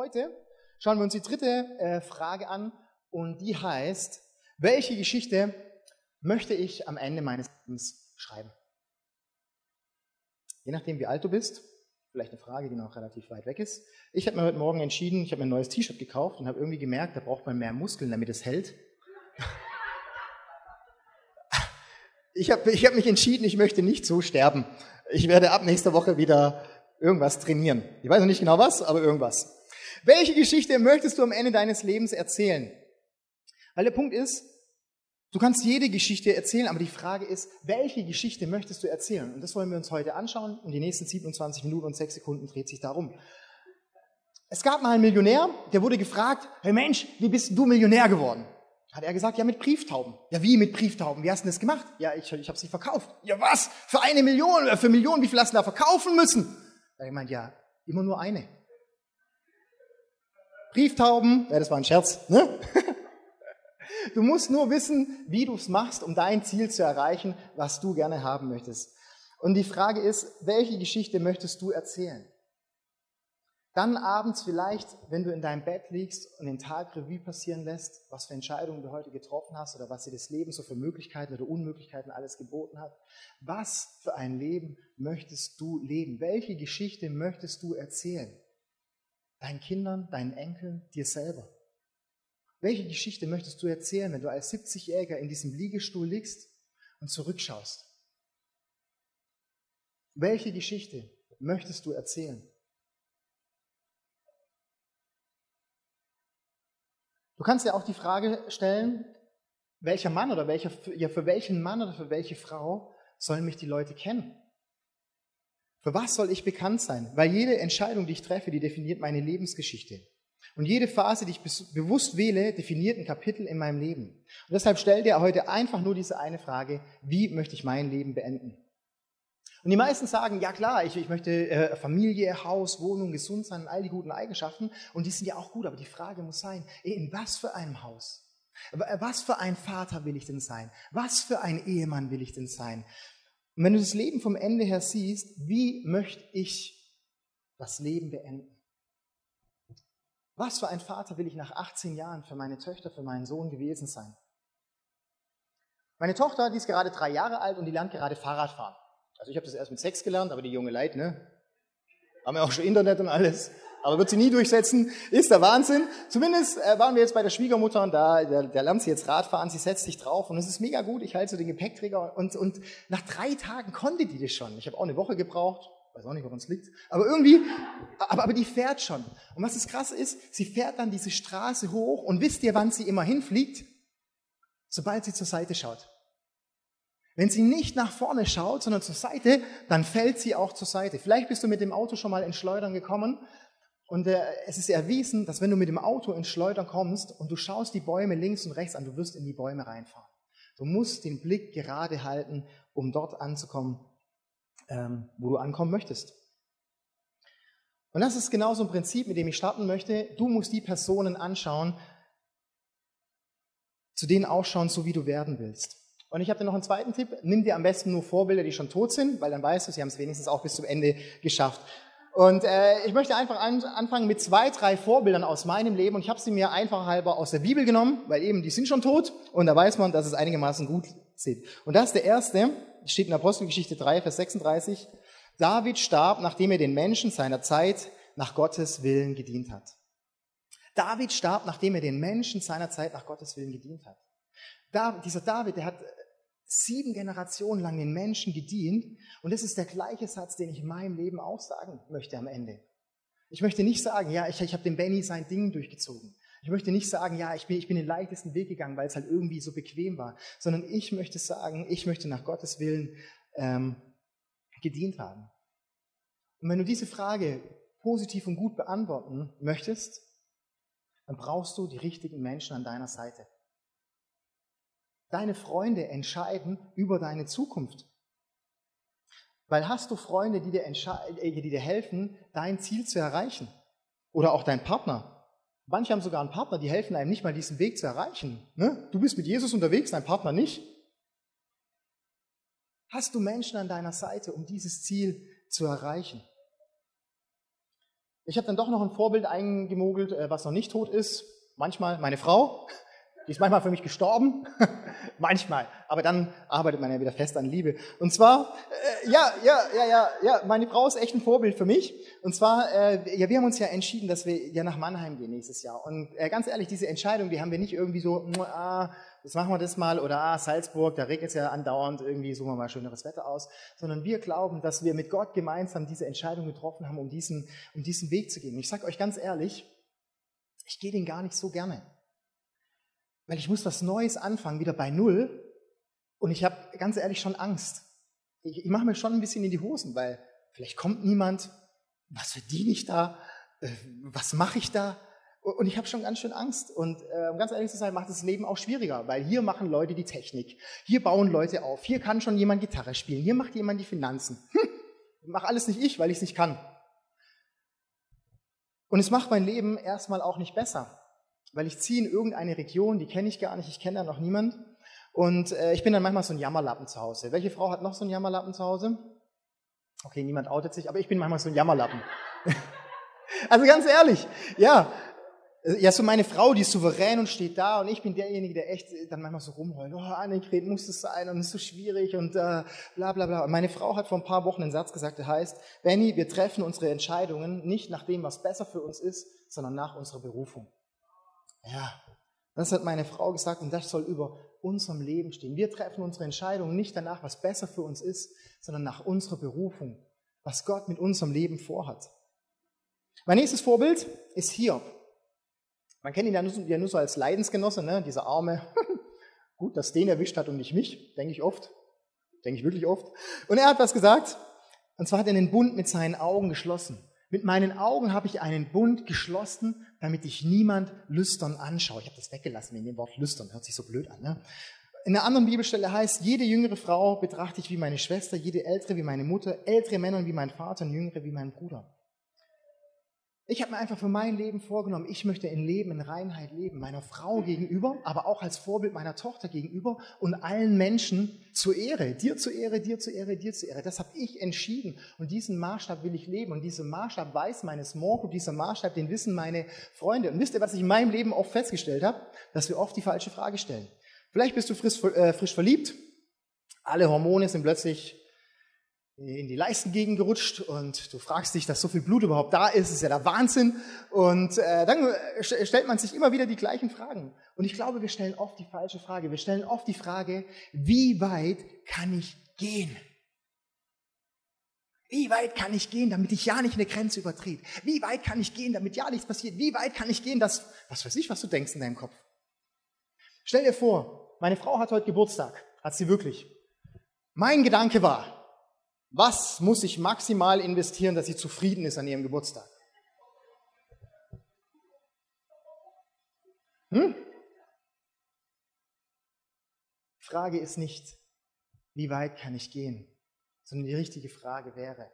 Heute schauen wir uns die dritte äh, Frage an und die heißt, welche Geschichte möchte ich am Ende meines Lebens schreiben? Je nachdem, wie alt du bist, vielleicht eine Frage, die noch relativ weit weg ist. Ich habe mir heute Morgen entschieden, ich habe mir ein neues T-Shirt gekauft und habe irgendwie gemerkt, da braucht man mehr Muskeln, damit es hält. Ich habe ich hab mich entschieden, ich möchte nicht so sterben. Ich werde ab nächster Woche wieder irgendwas trainieren. Ich weiß noch nicht genau was, aber irgendwas. Welche Geschichte möchtest du am Ende deines Lebens erzählen? Weil der Punkt ist, du kannst jede Geschichte erzählen, aber die Frage ist, welche Geschichte möchtest du erzählen? Und das wollen wir uns heute anschauen. Und die nächsten 27 Minuten und 6 Sekunden dreht sich darum. Es gab mal einen Millionär, der wurde gefragt, hey Mensch, wie bist du Millionär geworden? Hat er gesagt, ja mit Brieftauben. Ja wie mit Brieftauben? Wie hast du das gemacht? Ja, ich, ich habe sie verkauft. Ja was? Für eine Million? Für Millionen? Wie viel hast du da verkaufen müssen? Ich meinte, ja, immer nur eine. Brieftauben, ja, das war ein Scherz, ne? Du musst nur wissen, wie du es machst, um dein Ziel zu erreichen, was du gerne haben möchtest. Und die Frage ist, welche Geschichte möchtest du erzählen? Dann abends vielleicht, wenn du in deinem Bett liegst und den Tag Revue passieren lässt, was für Entscheidungen du heute getroffen hast oder was dir das Leben so für Möglichkeiten oder Unmöglichkeiten alles geboten hat. Was für ein Leben möchtest du leben? Welche Geschichte möchtest du erzählen? Deinen Kindern, deinen Enkeln, dir selber? Welche Geschichte möchtest du erzählen, wenn du als 70-Jähriger in diesem Liegestuhl liegst und zurückschaust? Welche Geschichte möchtest du erzählen? Du kannst ja auch die Frage stellen, welcher Mann oder welcher, ja, für welchen Mann oder für welche Frau sollen mich die Leute kennen? Für was soll ich bekannt sein? Weil jede Entscheidung, die ich treffe, die definiert meine Lebensgeschichte. Und jede Phase, die ich bewusst wähle, definiert ein Kapitel in meinem Leben. Und deshalb stellt er heute einfach nur diese eine Frage, wie möchte ich mein Leben beenden? Und die meisten sagen, ja klar, ich, ich möchte äh, Familie, Haus, Wohnung, gesund sein, all die guten Eigenschaften. Und die sind ja auch gut, aber die Frage muss sein, in was für einem Haus? Was für ein Vater will ich denn sein? Was für ein Ehemann will ich denn sein? Und wenn du das Leben vom Ende her siehst, wie möchte ich das Leben beenden? Was für ein Vater will ich nach 18 Jahren für meine Töchter, für meinen Sohn gewesen sein? Meine Tochter, die ist gerade drei Jahre alt und die lernt gerade Fahrradfahren. Also ich habe das erst mit sechs gelernt, aber die junge Leute, ne? Haben ja auch schon Internet und alles. Aber wird sie nie durchsetzen. Ist der Wahnsinn. Zumindest äh, waren wir jetzt bei der Schwiegermutter und da, der, der lernt sie jetzt Radfahren, sie setzt sich drauf und es ist mega gut. Ich halte so den Gepäckträger und, und nach drei Tagen konnte die das schon. Ich habe auch eine Woche gebraucht. Weiß auch nicht, woran es liegt. Aber irgendwie, aber, aber die fährt schon. Und was das Krasse ist, sie fährt dann diese Straße hoch und wisst ihr, wann sie immer hinfliegt? Sobald sie zur Seite schaut. Wenn sie nicht nach vorne schaut, sondern zur Seite, dann fällt sie auch zur Seite. Vielleicht bist du mit dem Auto schon mal ins Schleudern gekommen und äh, es ist erwiesen, dass wenn du mit dem Auto ins Schleudern kommst und du schaust die Bäume links und rechts an, du wirst in die Bäume reinfahren. Du musst den Blick gerade halten, um dort anzukommen, ähm, wo du ankommen möchtest. Und das ist genau so ein Prinzip, mit dem ich starten möchte. Du musst die Personen anschauen, zu denen ausschauen, so wie du werden willst. Und ich habe dir noch einen zweiten Tipp. Nimm dir am besten nur Vorbilder, die schon tot sind, weil dann weißt du, sie haben es wenigstens auch bis zum Ende geschafft. Und äh, ich möchte einfach an, anfangen mit zwei, drei Vorbildern aus meinem Leben. Und ich habe sie mir einfach halber aus der Bibel genommen, weil eben die sind schon tot. Und da weiß man, dass es einigermaßen gut sieht. Und das ist der erste, steht in Apostelgeschichte 3, Vers 36. David starb, nachdem er den Menschen seiner Zeit nach Gottes Willen gedient hat. David starb, nachdem er den Menschen seiner Zeit nach Gottes Willen gedient hat. Da, dieser David, der hat sieben Generationen lang den Menschen gedient. Und das ist der gleiche Satz, den ich in meinem Leben auch sagen möchte am Ende. Ich möchte nicht sagen, ja, ich, ich habe dem Benny sein Ding durchgezogen. Ich möchte nicht sagen, ja, ich bin, ich bin den leichtesten Weg gegangen, weil es halt irgendwie so bequem war, sondern ich möchte sagen, ich möchte nach Gottes Willen ähm, gedient haben. Und wenn du diese Frage positiv und gut beantworten möchtest, dann brauchst du die richtigen Menschen an deiner Seite. Deine Freunde entscheiden über deine Zukunft. Weil hast du Freunde, die dir, äh, die dir helfen, dein Ziel zu erreichen? Oder auch dein Partner. Manche haben sogar einen Partner, die helfen einem nicht mal diesen Weg zu erreichen. Ne? Du bist mit Jesus unterwegs, dein Partner nicht. Hast du Menschen an deiner Seite, um dieses Ziel zu erreichen? Ich habe dann doch noch ein Vorbild eingemogelt, äh, was noch nicht tot ist. Manchmal meine Frau. Die ist manchmal für mich gestorben. manchmal. Aber dann arbeitet man ja wieder fest an Liebe. Und zwar, äh, ja, ja, ja, ja, ja, meine Frau ist echt ein Vorbild für mich. Und zwar, äh, ja, wir haben uns ja entschieden, dass wir ja nach Mannheim gehen nächstes Jahr. Und äh, ganz ehrlich, diese Entscheidung, die haben wir nicht irgendwie so, ah, jetzt machen wir das mal, oder ah, Salzburg, da regnet es ja andauernd, irgendwie suchen wir mal schöneres Wetter aus, sondern wir glauben, dass wir mit Gott gemeinsam diese Entscheidung getroffen haben, um diesen, um diesen Weg zu gehen. Und ich sage euch ganz ehrlich, ich gehe den gar nicht so gerne. Weil ich muss was Neues anfangen, wieder bei Null. Und ich habe ganz ehrlich schon Angst. Ich, ich mache mir schon ein bisschen in die Hosen, weil vielleicht kommt niemand. Was verdiene ich da? Äh, was mache ich da? Und ich habe schon ganz schön Angst. Und äh, um ganz ehrlich zu sein, macht das Leben auch schwieriger, weil hier machen Leute die Technik, hier bauen Leute auf, hier kann schon jemand Gitarre spielen, hier macht jemand die Finanzen. Hm, mach alles nicht ich, weil ich es nicht kann. Und es macht mein Leben erstmal auch nicht besser, weil ich ziehe in irgendeine Region, die kenne ich gar nicht, ich kenne da noch niemand. Und äh, ich bin dann manchmal so ein Jammerlappen zu Hause. Welche Frau hat noch so einen Jammerlappen zu Hause? Okay, niemand outet sich, aber ich bin manchmal so ein Jammerlappen. also ganz ehrlich, ja, ja, so meine Frau, die ist souverän und steht da und ich bin derjenige, der echt dann manchmal so rumheult. Oh, Annegret, muss es sein und es ist so schwierig und äh, bla bla bla. Und meine Frau hat vor ein paar Wochen einen Satz gesagt, der heißt, Benny, wir treffen unsere Entscheidungen nicht nach dem, was besser für uns ist, sondern nach unserer Berufung. Ja, das hat meine Frau gesagt und das soll über unserem Leben stehen. Wir treffen unsere Entscheidungen nicht danach, was besser für uns ist, sondern nach unserer Berufung, was Gott mit unserem Leben vorhat. Mein nächstes Vorbild ist Hiob. Man kennt ihn ja nur, ja nur so als Leidensgenosse, ne? dieser Arme. Gut, dass den erwischt hat und nicht mich, denke ich oft. Denke ich wirklich oft. Und er hat was gesagt. Und zwar hat er den Bund mit seinen Augen geschlossen. Mit meinen Augen habe ich einen Bund geschlossen, damit ich niemand lüstern anschaue. Ich habe das weggelassen in dem Wort lüstern, hört sich so blöd an. Ne? In einer anderen Bibelstelle heißt, jede jüngere Frau betrachte ich wie meine Schwester, jede ältere wie meine Mutter, ältere Männer wie mein Vater und jüngere wie mein Bruder. Ich habe mir einfach für mein Leben vorgenommen, ich möchte in Leben, in Reinheit leben, meiner Frau gegenüber, aber auch als Vorbild meiner Tochter gegenüber und allen Menschen zur Ehre, dir zur Ehre, dir zur Ehre, dir zur Ehre. Das habe ich entschieden und diesen Maßstab will ich leben und diesen Maßstab weiß meine Small Group, dieser Maßstab, den wissen meine Freunde. Und wisst ihr, was ich in meinem Leben oft festgestellt habe? Dass wir oft die falsche Frage stellen. Vielleicht bist du frisch, äh, frisch verliebt, alle Hormone sind plötzlich in die Leistengegend gerutscht und du fragst dich, dass so viel Blut überhaupt da ist, ist ja der Wahnsinn. Und äh, dann stellt man sich immer wieder die gleichen Fragen. Und ich glaube, wir stellen oft die falsche Frage. Wir stellen oft die Frage, wie weit kann ich gehen? Wie weit kann ich gehen, damit ich ja nicht eine Grenze übertrete? Wie weit kann ich gehen, damit ja nichts passiert? Wie weit kann ich gehen, dass, was weiß ich, was du denkst in deinem Kopf? Stell dir vor, meine Frau hat heute Geburtstag. Hat sie wirklich. Mein Gedanke war, was muss ich maximal investieren, dass sie zufrieden ist an ihrem Geburtstag? Hm? Die Frage ist nicht, wie weit kann ich gehen, sondern die richtige Frage wäre,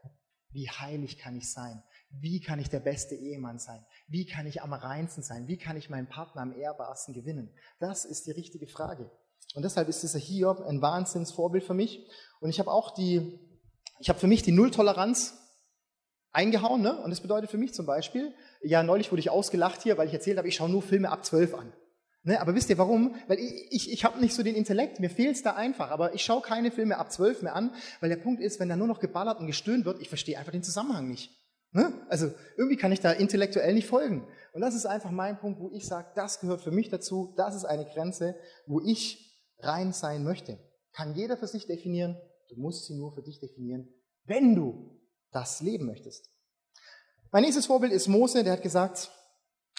wie heilig kann ich sein? Wie kann ich der beste Ehemann sein? Wie kann ich am reinsten sein? Wie kann ich meinen Partner am ehrbarsten gewinnen? Das ist die richtige Frage. Und deshalb ist dieser Hiob ein Wahnsinnsvorbild für mich. Und ich habe auch die ich habe für mich die Nulltoleranz eingehauen. Ne? Und das bedeutet für mich zum Beispiel, ja, neulich wurde ich ausgelacht hier, weil ich erzählt habe, ich schaue nur Filme ab 12 an. Ne? Aber wisst ihr warum? Weil ich, ich, ich habe nicht so den Intellekt, mir fehlt es da einfach. Aber ich schaue keine Filme ab 12 mehr an, weil der Punkt ist, wenn da nur noch geballert und gestöhnt wird, ich verstehe einfach den Zusammenhang nicht. Ne? Also irgendwie kann ich da intellektuell nicht folgen. Und das ist einfach mein Punkt, wo ich sage, das gehört für mich dazu, das ist eine Grenze, wo ich rein sein möchte. Kann jeder für sich definieren, Du musst sie nur für dich definieren, wenn du das leben möchtest. Mein nächstes Vorbild ist Mose, der hat gesagt,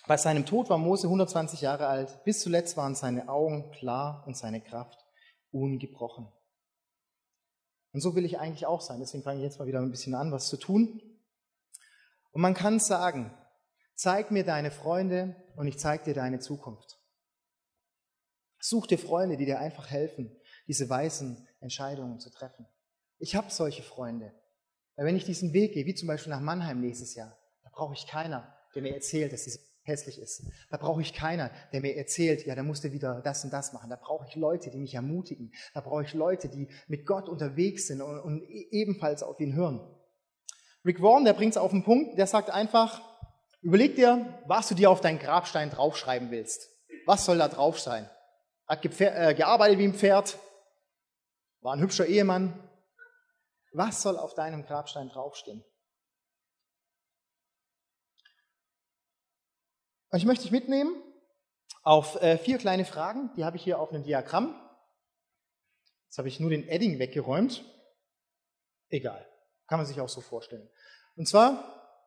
bei seinem Tod war Mose 120 Jahre alt. Bis zuletzt waren seine Augen klar und seine Kraft ungebrochen. Und so will ich eigentlich auch sein. Deswegen fange ich jetzt mal wieder ein bisschen an, was zu tun. Und man kann sagen, zeig mir deine Freunde und ich zeig dir deine Zukunft. Such dir Freunde, die dir einfach helfen, diese weisen Entscheidungen zu treffen. Ich habe solche Freunde. Weil wenn ich diesen Weg gehe, wie zum Beispiel nach Mannheim nächstes Jahr, da brauche ich keiner, der mir erzählt, dass es hässlich ist. Da brauche ich keiner, der mir erzählt, ja, da musst du wieder das und das machen. Da brauche ich Leute, die mich ermutigen. Da brauche ich Leute, die mit Gott unterwegs sind und, und e-, ebenfalls auf ihn hören. Rick Warren, der bringt es auf den Punkt, der sagt einfach, Überleg dir, was du dir auf deinen Grabstein draufschreiben willst. Was soll da drauf sein? Hat äh, gearbeitet wie ein Pferd, war ein hübscher Ehemann. Was soll auf deinem Grabstein draufstehen? Und ich möchte dich mitnehmen auf äh, vier kleine Fragen, die habe ich hier auf einem Diagramm. Jetzt habe ich nur den Edding weggeräumt. Egal, kann man sich auch so vorstellen. Und zwar,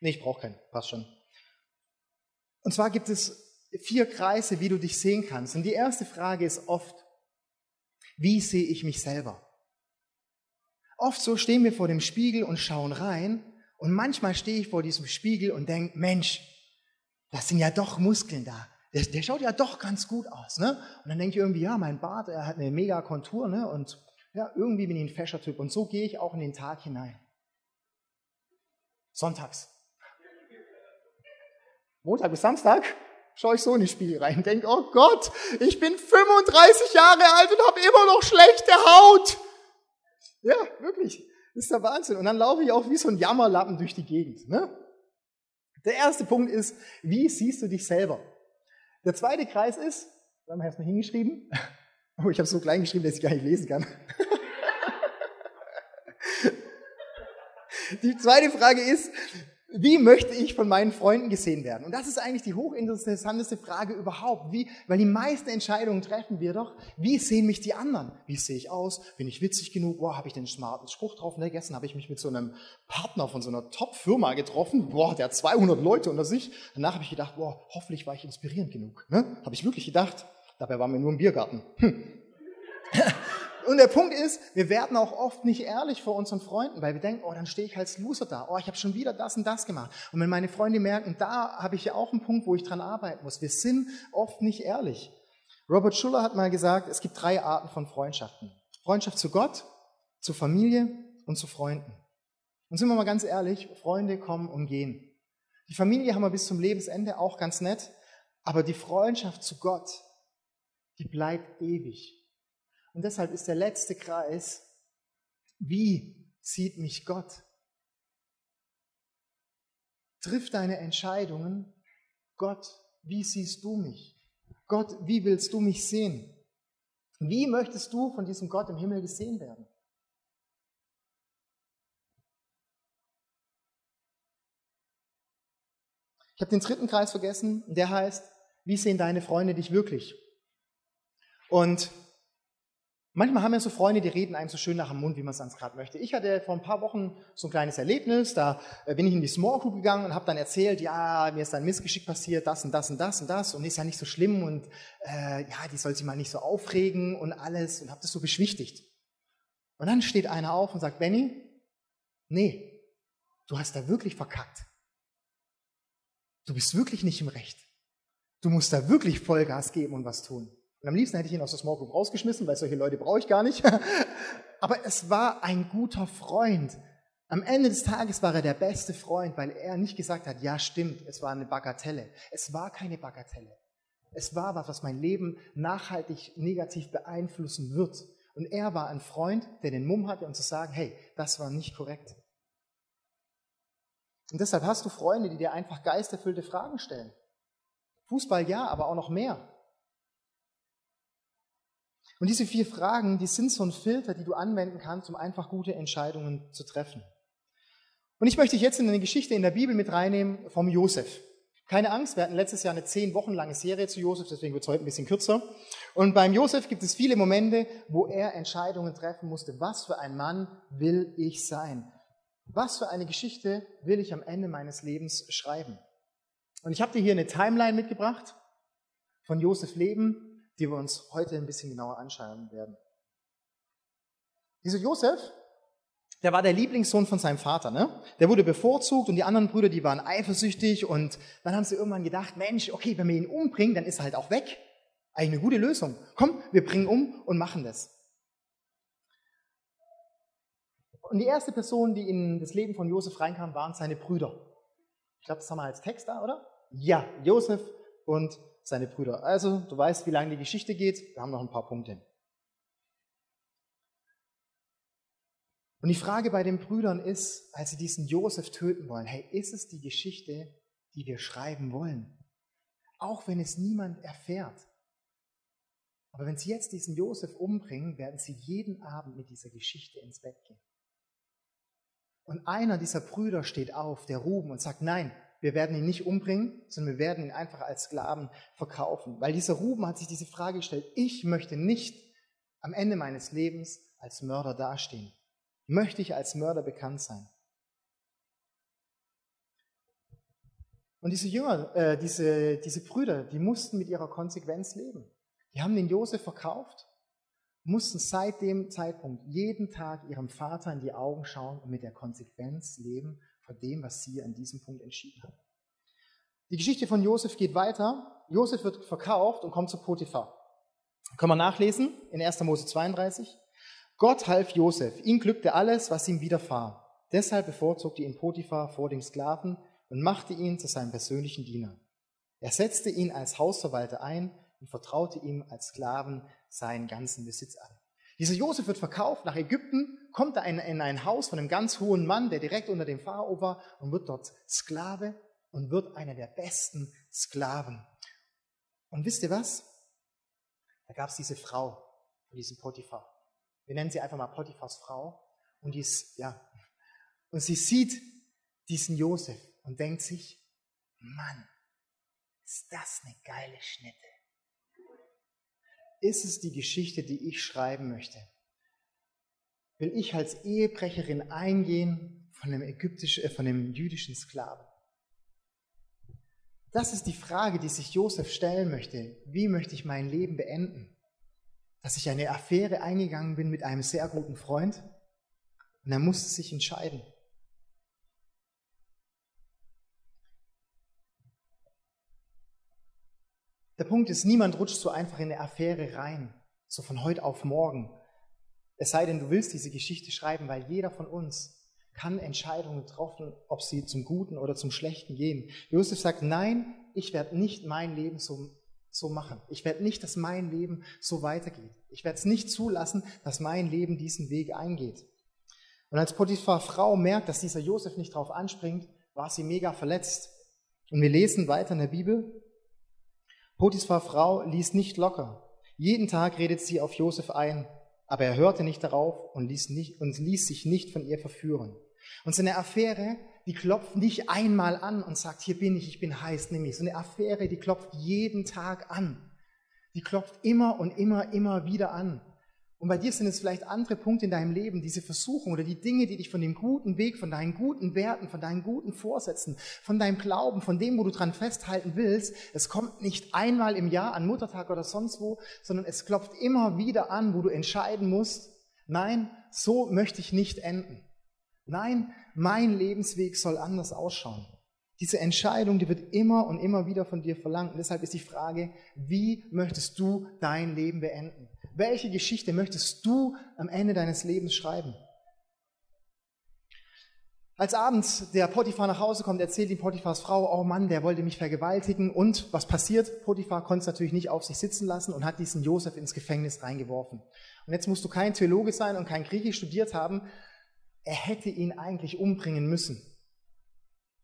nee, ich brauche keinen, passt schon. Und zwar gibt es vier Kreise, wie du dich sehen kannst. Und die erste Frage ist oft, wie sehe ich mich selber? Oft so stehen wir vor dem Spiegel und schauen rein und manchmal stehe ich vor diesem Spiegel und denke, Mensch, das sind ja doch Muskeln da. Der, der schaut ja doch ganz gut aus. Ne? Und dann denke ich irgendwie, ja, mein Bart, er hat eine mega Kontur ne? und ja, irgendwie bin ich ein fescher Typ. Und so gehe ich auch in den Tag hinein. Sonntags. Montag bis Samstag schaue ich so in den Spiegel rein und denke, oh Gott, ich bin 35 Jahre alt und habe immer noch schlechte Haut. Ja, wirklich. Das ist der Wahnsinn. Und dann laufe ich auch wie so ein Jammerlappen durch die Gegend. Ne? Der erste Punkt ist, wie siehst du dich selber? Der zweite Kreis ist, da haben wir erstmal hingeschrieben. Oh, ich habe so klein geschrieben, dass ich gar nicht lesen kann. Die zweite Frage ist, wie möchte ich von meinen Freunden gesehen werden? Und das ist eigentlich die hochinteressanteste Frage überhaupt. Wie, weil die meisten Entscheidungen treffen wir doch, wie sehen mich die anderen? Wie sehe ich aus? Bin ich witzig genug? Boah, habe ich den smarten Spruch drauf? Ne, gestern habe ich mich mit so einem Partner von so einer Top-Firma getroffen. Boah, der hat 200 Leute unter sich. Danach habe ich gedacht, boah, hoffentlich war ich inspirierend genug. Ne? Habe ich wirklich gedacht. Dabei waren wir nur im Biergarten. Hm. Und der Punkt ist, wir werden auch oft nicht ehrlich vor unseren Freunden, weil wir denken, oh, dann stehe ich als Loser da. Oh, ich habe schon wieder das und das gemacht. Und wenn meine Freunde merken, da habe ich ja auch einen Punkt, wo ich dran arbeiten muss. Wir sind oft nicht ehrlich. Robert Schuller hat mal gesagt, es gibt drei Arten von Freundschaften. Freundschaft zu Gott, zu Familie und zu Freunden. Und sind wir mal ganz ehrlich, Freunde kommen und gehen. Die Familie haben wir bis zum Lebensende auch ganz nett, aber die Freundschaft zu Gott, die bleibt ewig. Und deshalb ist der letzte Kreis, wie sieht mich Gott? Triff deine Entscheidungen. Gott, wie siehst du mich? Gott, wie willst du mich sehen? Wie möchtest du von diesem Gott im Himmel gesehen werden? Ich habe den dritten Kreis vergessen, der heißt, wie sehen deine Freunde dich wirklich? Und Manchmal haben wir so Freunde, die reden einem so schön nach dem Mund, wie man es sonst gerade möchte. Ich hatte vor ein paar Wochen so ein kleines Erlebnis, da äh, bin ich in die Small Group gegangen und habe dann erzählt, ja, mir ist ein Missgeschick passiert, das und das und das und das und ist ja nicht so schlimm und äh, ja, die soll sich mal nicht so aufregen und alles und habe das so beschwichtigt. Und dann steht einer auf und sagt, Benny, nee, du hast da wirklich verkackt. Du bist wirklich nicht im Recht. Du musst da wirklich Vollgas geben und was tun. Und am liebsten hätte ich ihn aus der Small Group rausgeschmissen, weil solche Leute brauche ich gar nicht. Aber es war ein guter Freund. Am Ende des Tages war er der beste Freund, weil er nicht gesagt hat, ja stimmt, es war eine Bagatelle. Es war keine Bagatelle. Es war was, was mein Leben nachhaltig negativ beeinflussen wird. Und er war ein Freund, der den Mumm hatte, um zu sagen, hey, das war nicht korrekt. Und deshalb hast du Freunde, die dir einfach geisterfüllte Fragen stellen. Fußball ja, aber auch noch mehr. Und diese vier Fragen, die sind so ein Filter, die du anwenden kannst, um einfach gute Entscheidungen zu treffen. Und ich möchte dich jetzt in eine Geschichte in der Bibel mit reinnehmen vom Josef. Keine Angst, wir hatten letztes Jahr eine zehn Wochen lange Serie zu Josef, deswegen wird es heute ein bisschen kürzer. Und beim Josef gibt es viele Momente, wo er Entscheidungen treffen musste. Was für ein Mann will ich sein? Was für eine Geschichte will ich am Ende meines Lebens schreiben? Und ich habe dir hier eine Timeline mitgebracht von Josef Leben die wir uns heute ein bisschen genauer anschauen werden. Dieser Josef, der war der Lieblingssohn von seinem Vater. Ne? Der wurde bevorzugt und die anderen Brüder, die waren eifersüchtig und dann haben sie irgendwann gedacht, Mensch, okay, wenn wir ihn umbringen, dann ist er halt auch weg. Eigentlich eine gute Lösung. Komm, wir bringen um und machen das. Und die erste Person, die in das Leben von Josef reinkam, waren seine Brüder. Ich glaube, das haben wir als Text da, oder? Ja, Josef und seine Brüder. Also, du weißt, wie lange die Geschichte geht. Wir haben noch ein paar Punkte. Und die Frage bei den Brüdern ist, als sie diesen Josef töten wollen, hey, ist es die Geschichte, die wir schreiben wollen? Auch wenn es niemand erfährt. Aber wenn sie jetzt diesen Josef umbringen, werden sie jeden Abend mit dieser Geschichte ins Bett gehen. Und einer dieser Brüder steht auf, der Ruben, und sagt, nein, wir werden ihn nicht umbringen, sondern wir werden ihn einfach als Sklaven verkaufen. Weil dieser Ruben hat sich diese Frage gestellt, ich möchte nicht am Ende meines Lebens als Mörder dastehen möchte ich als Mörder bekannt sein. Und diese Jünger, äh, diese, diese Brüder, die mussten mit ihrer Konsequenz leben. Die haben den Josef verkauft, mussten seit dem Zeitpunkt jeden Tag ihrem Vater in die Augen schauen und mit der Konsequenz leben von dem, was sie an diesem Punkt entschieden haben. Die Geschichte von Josef geht weiter. Josef wird verkauft und kommt zu Potiphar. Können wir nachlesen in 1. Mose 32. Gott half Josef, ihm glückte alles, was ihm widerfahr. Deshalb bevorzugte ihn Potiphar vor dem Sklaven und machte ihn zu seinem persönlichen Diener. Er setzte ihn als Hausverwalter ein und vertraute ihm als Sklaven seinen ganzen Besitz an. Dieser Josef wird verkauft nach Ägypten, kommt in ein Haus von einem ganz hohen Mann, der direkt unter dem Pharao war und wird dort Sklave und wird einer der besten Sklaven. Und wisst ihr was? Da gab es diese Frau von diesem Potiphar. Wir nennen sie einfach mal Potiphars Frau. Und, die ist, ja, und sie sieht diesen Josef und denkt sich, Mann, ist das eine geile Schnitte. Ist es die Geschichte, die ich schreiben möchte? Will ich als Ehebrecherin eingehen von dem, ägyptischen, äh, von dem jüdischen Sklaven? Das ist die Frage, die sich Josef stellen möchte. Wie möchte ich mein Leben beenden? dass ich eine Affäre eingegangen bin mit einem sehr guten Freund und er musste sich entscheiden. Der Punkt ist, niemand rutscht so einfach in eine Affäre rein, so von heute auf morgen. Es sei denn, du willst diese Geschichte schreiben, weil jeder von uns kann Entscheidungen treffen, ob sie zum Guten oder zum Schlechten gehen. Josef sagt, nein, ich werde nicht mein Leben so so machen. Ich werde nicht, dass mein Leben so weitergeht. Ich werde es nicht zulassen, dass mein Leben diesen Weg eingeht. Und als Potiphar Frau merkt, dass dieser Josef nicht darauf anspringt, war sie mega verletzt. Und wir lesen weiter in der Bibel. Potiphar Frau ließ nicht locker. Jeden Tag redet sie auf Josef ein, aber er hörte nicht darauf und ließ, nicht, und ließ sich nicht von ihr verführen. Und seine Affäre die klopft nicht einmal an und sagt, hier bin ich, ich bin heiß, nämlich so eine Affäre, die klopft jeden Tag an. Die klopft immer und immer, immer wieder an. Und bei dir sind es vielleicht andere Punkte in deinem Leben, diese Versuchung oder die Dinge, die dich von dem guten Weg, von deinen guten Werten, von deinen guten Vorsätzen, von deinem Glauben, von dem, wo du dran festhalten willst. Es kommt nicht einmal im Jahr an Muttertag oder sonst wo, sondern es klopft immer wieder an, wo du entscheiden musst, nein, so möchte ich nicht enden. Nein, mein Lebensweg soll anders ausschauen. Diese Entscheidung, die wird immer und immer wieder von dir verlangt. Und deshalb ist die Frage, wie möchtest du dein Leben beenden? Welche Geschichte möchtest du am Ende deines Lebens schreiben? Als abends der Potiphar nach Hause kommt, erzählt ihm Potiphars Frau, oh Mann, der wollte mich vergewaltigen. Und was passiert? Potiphar konnte es natürlich nicht auf sich sitzen lassen und hat diesen Josef ins Gefängnis reingeworfen. Und jetzt musst du kein Theologe sein und kein Griechisch studiert haben, er hätte ihn eigentlich umbringen müssen.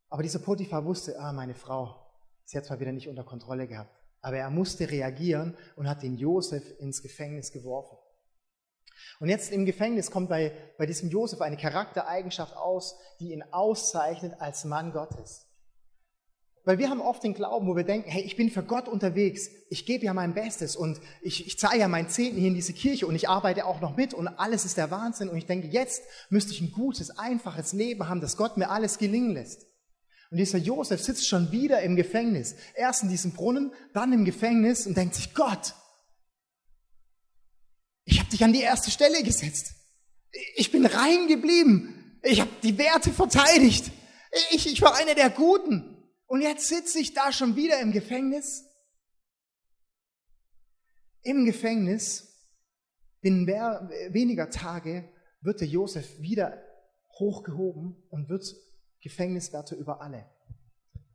Aber dieser Potiphar wusste, ah, meine Frau, sie hat zwar wieder nicht unter Kontrolle gehabt, aber er musste reagieren und hat den Josef ins Gefängnis geworfen. Und jetzt im Gefängnis kommt bei, bei diesem Josef eine Charaktereigenschaft aus, die ihn auszeichnet als Mann Gottes. Weil wir haben oft den Glauben, wo wir denken, hey, ich bin für Gott unterwegs, ich gebe ja mein Bestes und ich, ich zahle ja mein Zehnten hier in diese Kirche und ich arbeite auch noch mit und alles ist der Wahnsinn und ich denke, jetzt müsste ich ein gutes, einfaches Leben haben, dass Gott mir alles gelingen lässt. Und dieser Josef sitzt schon wieder im Gefängnis. Erst in diesem Brunnen, dann im Gefängnis und denkt sich, Gott, ich habe dich an die erste Stelle gesetzt. Ich bin rein geblieben. Ich habe die Werte verteidigt. Ich, ich war einer der Guten. Und jetzt sitze ich da schon wieder im Gefängnis. Im Gefängnis, binnen weniger Tage, wird der Josef wieder hochgehoben und wird Gefängniswärter über alle.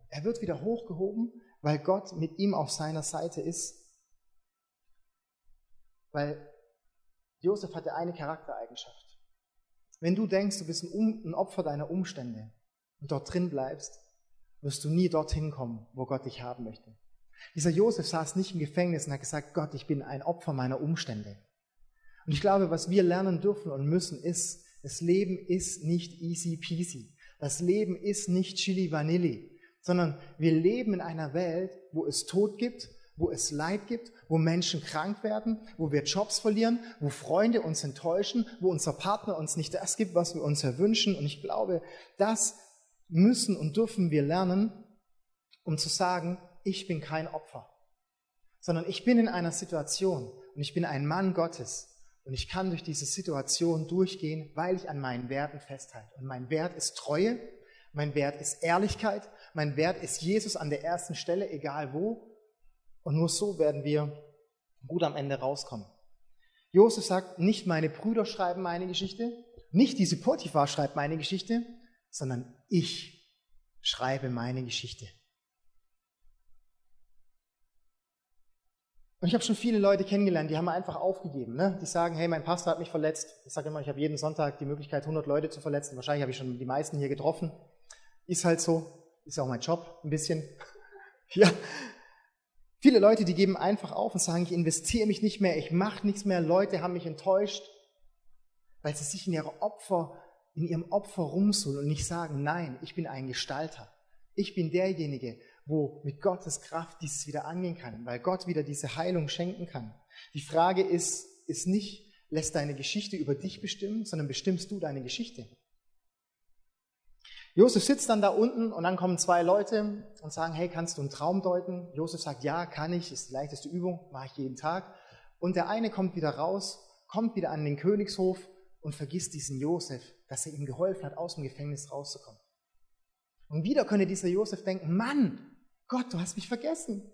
Er wird wieder hochgehoben, weil Gott mit ihm auf seiner Seite ist. Weil Josef hatte eine Charaktereigenschaft. Wenn du denkst, du bist ein Opfer deiner Umstände und dort drin bleibst, wirst du nie dorthin kommen, wo Gott dich haben möchte. Dieser Josef saß nicht im Gefängnis und hat gesagt, Gott, ich bin ein Opfer meiner Umstände. Und ich glaube, was wir lernen dürfen und müssen, ist, das Leben ist nicht easy peasy. Das Leben ist nicht chili vanilli, sondern wir leben in einer Welt, wo es Tod gibt, wo es Leid gibt, wo Menschen krank werden, wo wir Jobs verlieren, wo Freunde uns enttäuschen, wo unser Partner uns nicht das gibt, was wir uns erwünschen. Und ich glaube, das müssen und dürfen wir lernen, um zu sagen, ich bin kein Opfer, sondern ich bin in einer Situation und ich bin ein Mann Gottes und ich kann durch diese Situation durchgehen, weil ich an meinen Werten festhalte. Und mein Wert ist Treue, mein Wert ist Ehrlichkeit, mein Wert ist Jesus an der ersten Stelle, egal wo. Und nur so werden wir gut am Ende rauskommen. Josef sagt, nicht meine Brüder schreiben meine Geschichte, nicht diese Potiphar schreibt meine Geschichte, sondern ich schreibe meine Geschichte. Und ich habe schon viele Leute kennengelernt, die haben einfach aufgegeben. Ne? Die sagen, hey, mein Pastor hat mich verletzt. Ich sage immer, ich habe jeden Sonntag die Möglichkeit, 100 Leute zu verletzen. Wahrscheinlich habe ich schon die meisten hier getroffen. Ist halt so. Ist ja auch mein Job, ein bisschen. ja. Viele Leute, die geben einfach auf und sagen, ich investiere mich nicht mehr, ich mache nichts mehr. Leute haben mich enttäuscht, weil sie sich in, ihre Opfer, in ihrem Opfer rumsuchen und nicht sagen, nein, ich bin ein Gestalter. Ich bin derjenige, wo mit Gottes Kraft dieses wieder angehen kann, weil Gott wieder diese Heilung schenken kann. Die Frage ist, ist nicht, lässt deine Geschichte über dich bestimmen, sondern bestimmst du deine Geschichte. Josef sitzt dann da unten und dann kommen zwei Leute und sagen, hey, kannst du einen Traum deuten? Josef sagt, ja, kann ich, ist die leichteste Übung, mache ich jeden Tag. Und der eine kommt wieder raus, kommt wieder an den Königshof und vergisst diesen Josef, dass er ihm geholfen hat, aus dem Gefängnis rauszukommen. Und wieder könnte dieser Josef denken, Mann, Gott, du hast mich vergessen.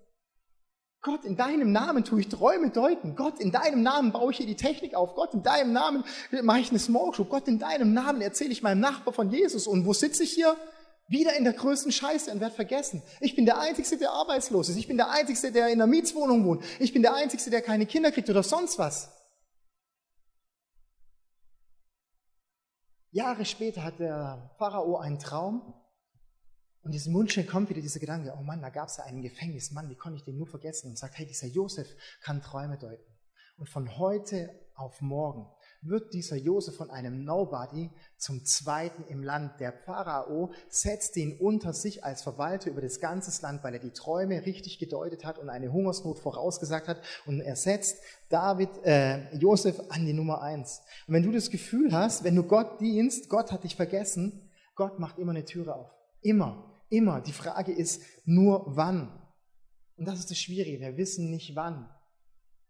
Gott, in deinem Namen tue ich Träume deuten. Gott, in deinem Namen baue ich hier die Technik auf. Gott, in deinem Namen mache ich eine Smoke Show. Gott, in deinem Namen erzähle ich meinem Nachbar von Jesus. Und wo sitze ich hier? Wieder in der größten Scheiße und werde vergessen. Ich bin der Einzige, der arbeitslos ist. Ich bin der Einzige, der in der Mietswohnung wohnt. Ich bin der Einzige, der keine Kinder kriegt oder sonst was. Jahre später hat der Pharao einen Traum und diesem Wunsch kommt wieder dieser Gedanke, oh Mann, da gab es ja einen Gefängnis, Mann, wie konnte ich den nur vergessen? Und sagt, hey, dieser Josef kann Träume deuten. Und von heute auf morgen wird dieser Josef von einem Nobody zum Zweiten im Land. Der Pharao setzt ihn unter sich als Verwalter über das ganze Land, weil er die Träume richtig gedeutet hat und eine Hungersnot vorausgesagt hat. Und er setzt David, äh, Josef an die Nummer eins. Und wenn du das Gefühl hast, wenn du Gott dienst, Gott hat dich vergessen, Gott macht immer eine Türe auf. Immer. Immer. Die Frage ist nur wann. Und das ist das Schwierige. Wir wissen nicht wann.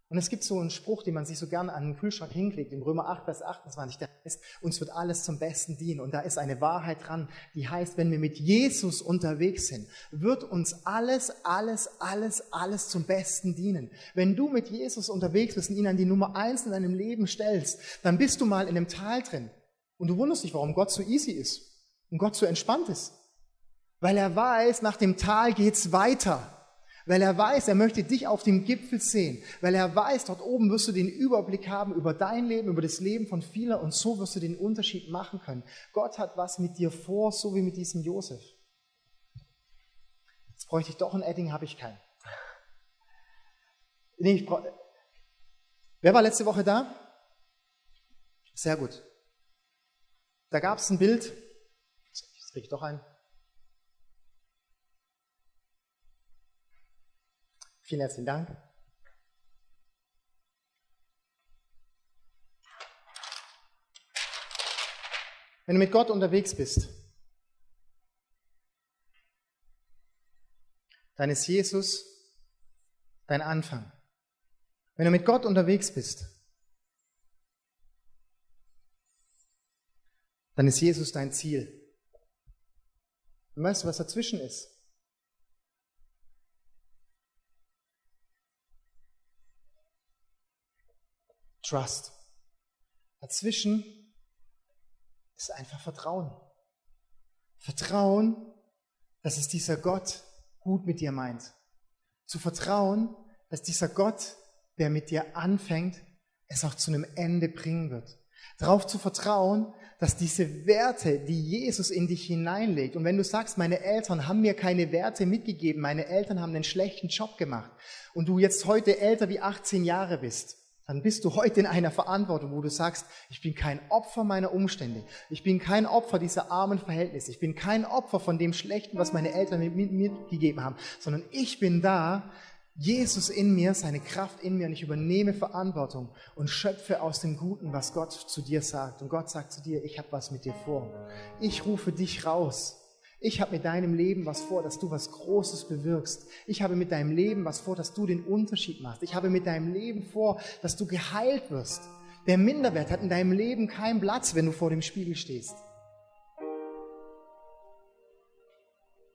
Und es gibt so einen Spruch, den man sich so gerne an den Kühlschrank hinklickt, in Römer 8, Vers 28, der heißt, uns wird alles zum Besten dienen. Und da ist eine Wahrheit dran, die heißt, wenn wir mit Jesus unterwegs sind, wird uns alles, alles, alles, alles zum Besten dienen. Wenn du mit Jesus unterwegs bist und ihn an die Nummer eins in deinem Leben stellst, dann bist du mal in einem Tal drin. Und du wunderst dich, warum Gott so easy ist und Gott so entspannt ist. Weil er weiß, nach dem Tal geht's weiter. Weil er weiß, er möchte dich auf dem Gipfel sehen. Weil er weiß, dort oben wirst du den Überblick haben über dein Leben, über das Leben von vielen und so wirst du den Unterschied machen können. Gott hat was mit dir vor, so wie mit diesem Josef. Jetzt bräuchte ich doch ein Edding, habe ich keinen. Nee, ich brauch... Wer war letzte Woche da? Sehr gut. Da gab es ein Bild. Jetzt kriege ich doch ein. Vielen herzlichen Dank. Wenn du mit Gott unterwegs bist, dann ist Jesus dein Anfang. Wenn du mit Gott unterwegs bist, dann ist Jesus dein Ziel. Und weißt du, was dazwischen ist? Trust. Dazwischen ist einfach Vertrauen. Vertrauen, dass es dieser Gott gut mit dir meint. Zu vertrauen, dass dieser Gott, der mit dir anfängt, es auch zu einem Ende bringen wird. Darauf zu vertrauen, dass diese Werte, die Jesus in dich hineinlegt, und wenn du sagst, meine Eltern haben mir keine Werte mitgegeben, meine Eltern haben einen schlechten Job gemacht, und du jetzt heute älter wie 18 Jahre bist, dann bist du heute in einer Verantwortung, wo du sagst, ich bin kein Opfer meiner Umstände, ich bin kein Opfer dieser armen Verhältnisse, ich bin kein Opfer von dem Schlechten, was meine Eltern mir mitgegeben haben, sondern ich bin da, Jesus in mir, seine Kraft in mir und ich übernehme Verantwortung und schöpfe aus dem Guten, was Gott zu dir sagt. Und Gott sagt zu dir, ich habe was mit dir vor. Ich rufe dich raus. Ich habe mit deinem Leben was vor, dass du was Großes bewirkst. Ich habe mit deinem Leben was vor, dass du den Unterschied machst. Ich habe mit deinem Leben vor, dass du geheilt wirst. Der Minderwert hat in deinem Leben keinen Platz, wenn du vor dem Spiegel stehst.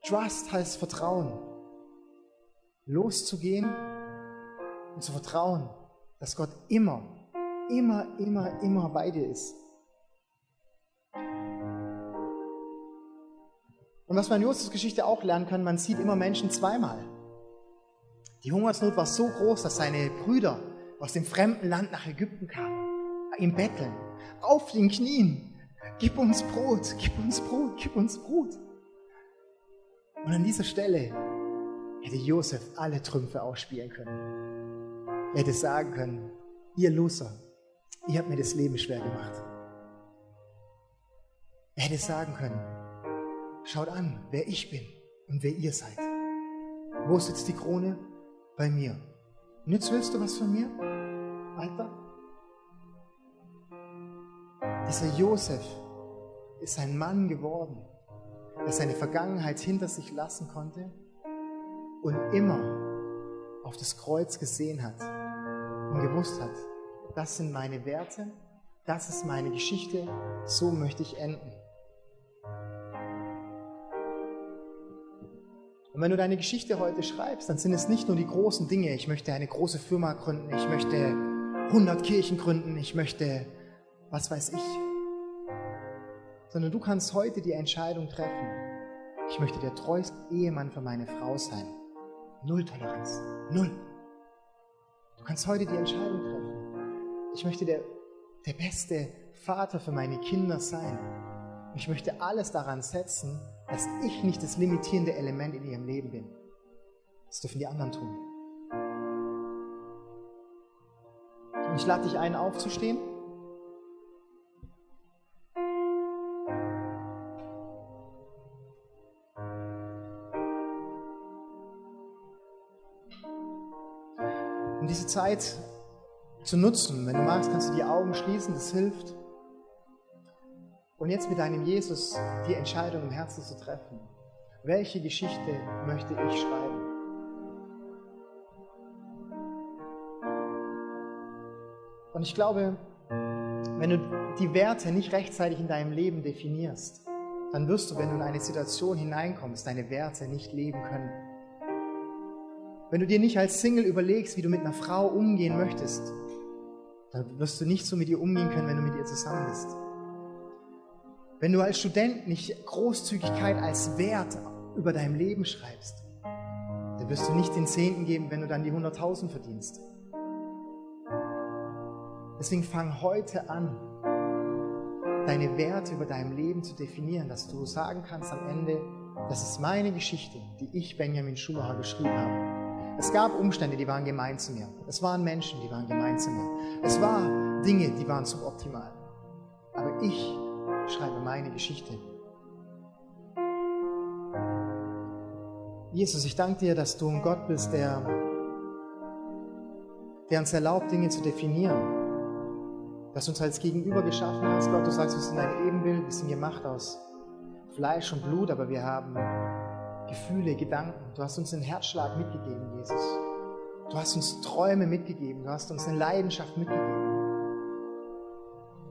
Trust heißt Vertrauen loszugehen und zu vertrauen, dass Gott immer, immer, immer, immer bei dir ist. Und was man in Josefs Geschichte auch lernen kann, man sieht immer Menschen zweimal. Die Hungersnot war so groß, dass seine Brüder aus dem fremden Land nach Ägypten kamen, ihm betteln, auf den Knien, gib uns Brot, gib uns Brot, gib uns Brot. Und an dieser Stelle hätte Josef alle Trümpfe ausspielen können. Er hätte sagen können, ihr Loser, ihr habt mir das Leben schwer gemacht. Er hätte sagen können, schaut an, wer ich bin und wer ihr seid. Wo sitzt die Krone? Bei mir. Und jetzt willst du was von mir, Alter? Dieser Josef ist ein Mann geworden, der seine Vergangenheit hinter sich lassen konnte und immer auf das Kreuz gesehen hat und gewusst hat, das sind meine Werte, das ist meine Geschichte, so möchte ich enden. Und wenn du deine Geschichte heute schreibst, dann sind es nicht nur die großen Dinge, ich möchte eine große Firma gründen, ich möchte 100 Kirchen gründen, ich möchte, was weiß ich, sondern du kannst heute die Entscheidung treffen, ich möchte der treueste Ehemann für meine Frau sein. Null Toleranz. Null. Du kannst heute die Entscheidung treffen. Ich möchte der, der beste Vater für meine Kinder sein. Ich möchte alles daran setzen, dass ich nicht das limitierende Element in ihrem Leben bin. Das dürfen die anderen tun. Und ich lade dich ein, aufzustehen. Zeit zu nutzen. Wenn du magst, kannst du die Augen schließen, das hilft. Und jetzt mit deinem Jesus die Entscheidung im Herzen zu treffen. Welche Geschichte möchte ich schreiben? Und ich glaube, wenn du die Werte nicht rechtzeitig in deinem Leben definierst, dann wirst du, wenn du in eine Situation hineinkommst, deine Werte nicht leben können. Wenn du dir nicht als Single überlegst, wie du mit einer Frau umgehen möchtest, dann wirst du nicht so mit ihr umgehen können, wenn du mit ihr zusammen bist. Wenn du als Student nicht Großzügigkeit als Wert über deinem Leben schreibst, dann wirst du nicht den Zehnten geben, wenn du dann die 100.000 verdienst. Deswegen fang heute an, deine Werte über deinem Leben zu definieren, dass du sagen kannst am Ende, das ist meine Geschichte, die ich Benjamin Schumacher geschrieben habe. Es gab Umstände, die waren gemein zu mir. Es waren Menschen, die waren gemein zu mir. Es waren Dinge, die waren suboptimal. Aber ich schreibe meine Geschichte. Jesus, ich danke dir, dass du ein Gott bist, der, der uns erlaubt, Dinge zu definieren. Dass du uns als Gegenüber geschaffen hast. Gott, du sagst, wir sind ein Ebenbild, wir sind gemacht aus Fleisch und Blut, aber wir haben Gefühle, Gedanken. Du hast uns einen Herzschlag mitgegeben, Jesus. Du hast uns Träume mitgegeben. Du hast uns eine Leidenschaft mitgegeben.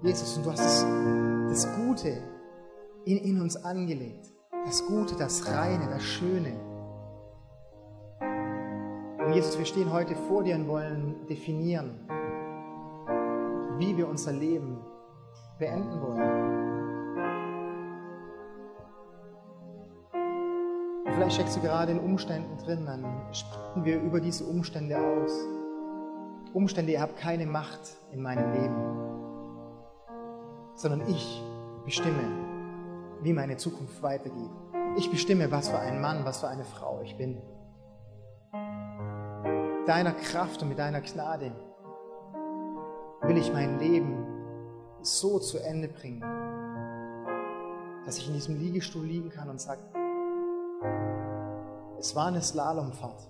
Jesus, und du hast das, das Gute in, in uns angelegt. Das Gute, das Reine, das Schöne. Und Jesus, wir stehen heute vor dir und wollen definieren, wie wir unser Leben beenden wollen. vielleicht steckst du gerade in Umständen drin, dann springen wir über diese Umstände aus. Umstände, ihr habt keine Macht in meinem Leben. Sondern ich bestimme, wie meine Zukunft weitergeht. Ich bestimme, was für ein Mann, was für eine Frau ich bin. Deiner Kraft und mit deiner Gnade will ich mein Leben so zu Ende bringen, dass ich in diesem Liegestuhl liegen kann und sage, es war eine Slalomfahrt,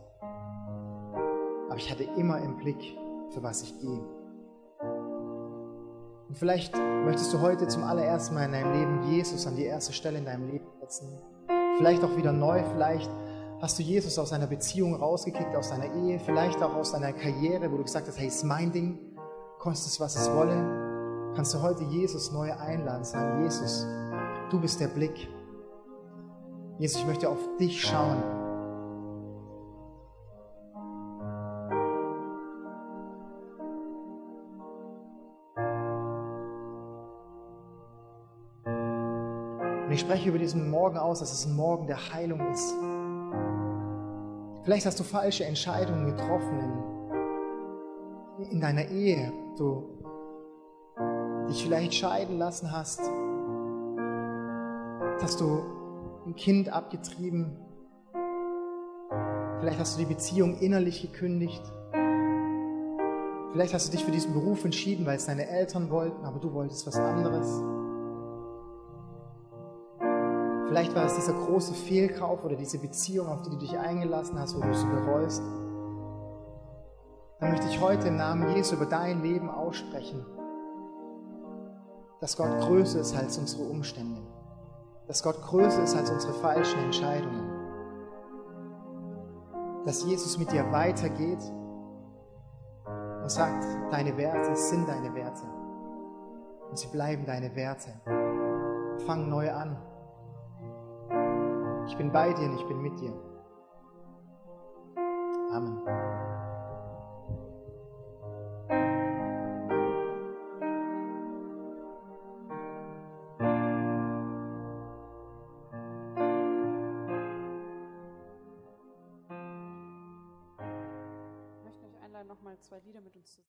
aber ich hatte immer im Blick, für was ich gehe. Und vielleicht möchtest du heute zum allerersten Mal in deinem Leben Jesus an die erste Stelle in deinem Leben setzen. Vielleicht auch wieder neu, vielleicht hast du Jesus aus deiner Beziehung rausgekickt, aus deiner Ehe, vielleicht auch aus deiner Karriere, wo du gesagt hast, hey, ist mein Ding, kostet es, was es wolle. Kannst du heute Jesus neu einladen, sagen, Jesus, du bist der Blick. Jesus, ich möchte auf dich schauen. Ich spreche über diesen Morgen aus, dass es ein Morgen der Heilung ist. Vielleicht hast du falsche Entscheidungen getroffen in, in deiner Ehe. Du dich vielleicht scheiden lassen hast. Hast du ein Kind abgetrieben. Vielleicht hast du die Beziehung innerlich gekündigt. Vielleicht hast du dich für diesen Beruf entschieden, weil es deine Eltern wollten, aber du wolltest was anderes. Vielleicht war es dieser große Fehlkauf oder diese Beziehung, auf die du dich eingelassen hast, wo du es bereust. Dann möchte ich heute im Namen Jesu über dein Leben aussprechen, dass Gott größer ist als unsere Umstände, dass Gott größer ist als unsere falschen Entscheidungen, dass Jesus mit dir weitergeht und sagt, deine Werte sind deine Werte und sie bleiben deine Werte. Fang neu an. Ich bin bei dir und ich bin mit dir. Amen. Ich möchte euch einladen, nochmal zwei Lieder mit uns zu